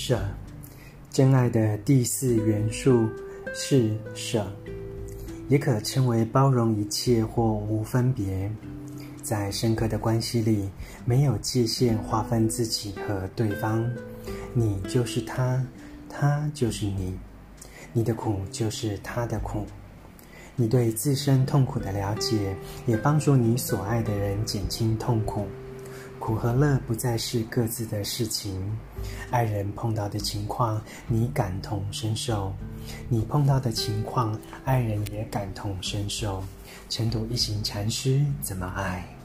舍，真爱的第四元素是舍，也可称为包容一切或无分别。在深刻的关系里，没有界限划分自己和对方，你就是他，他就是你，你的苦就是他的苦。你对自身痛苦的了解，也帮助你所爱的人减轻痛苦。苦和乐不再是各自的事情，爱人碰到的情况，你感同身受；你碰到的情况，爱人也感同身受。成都一行禅师怎么爱？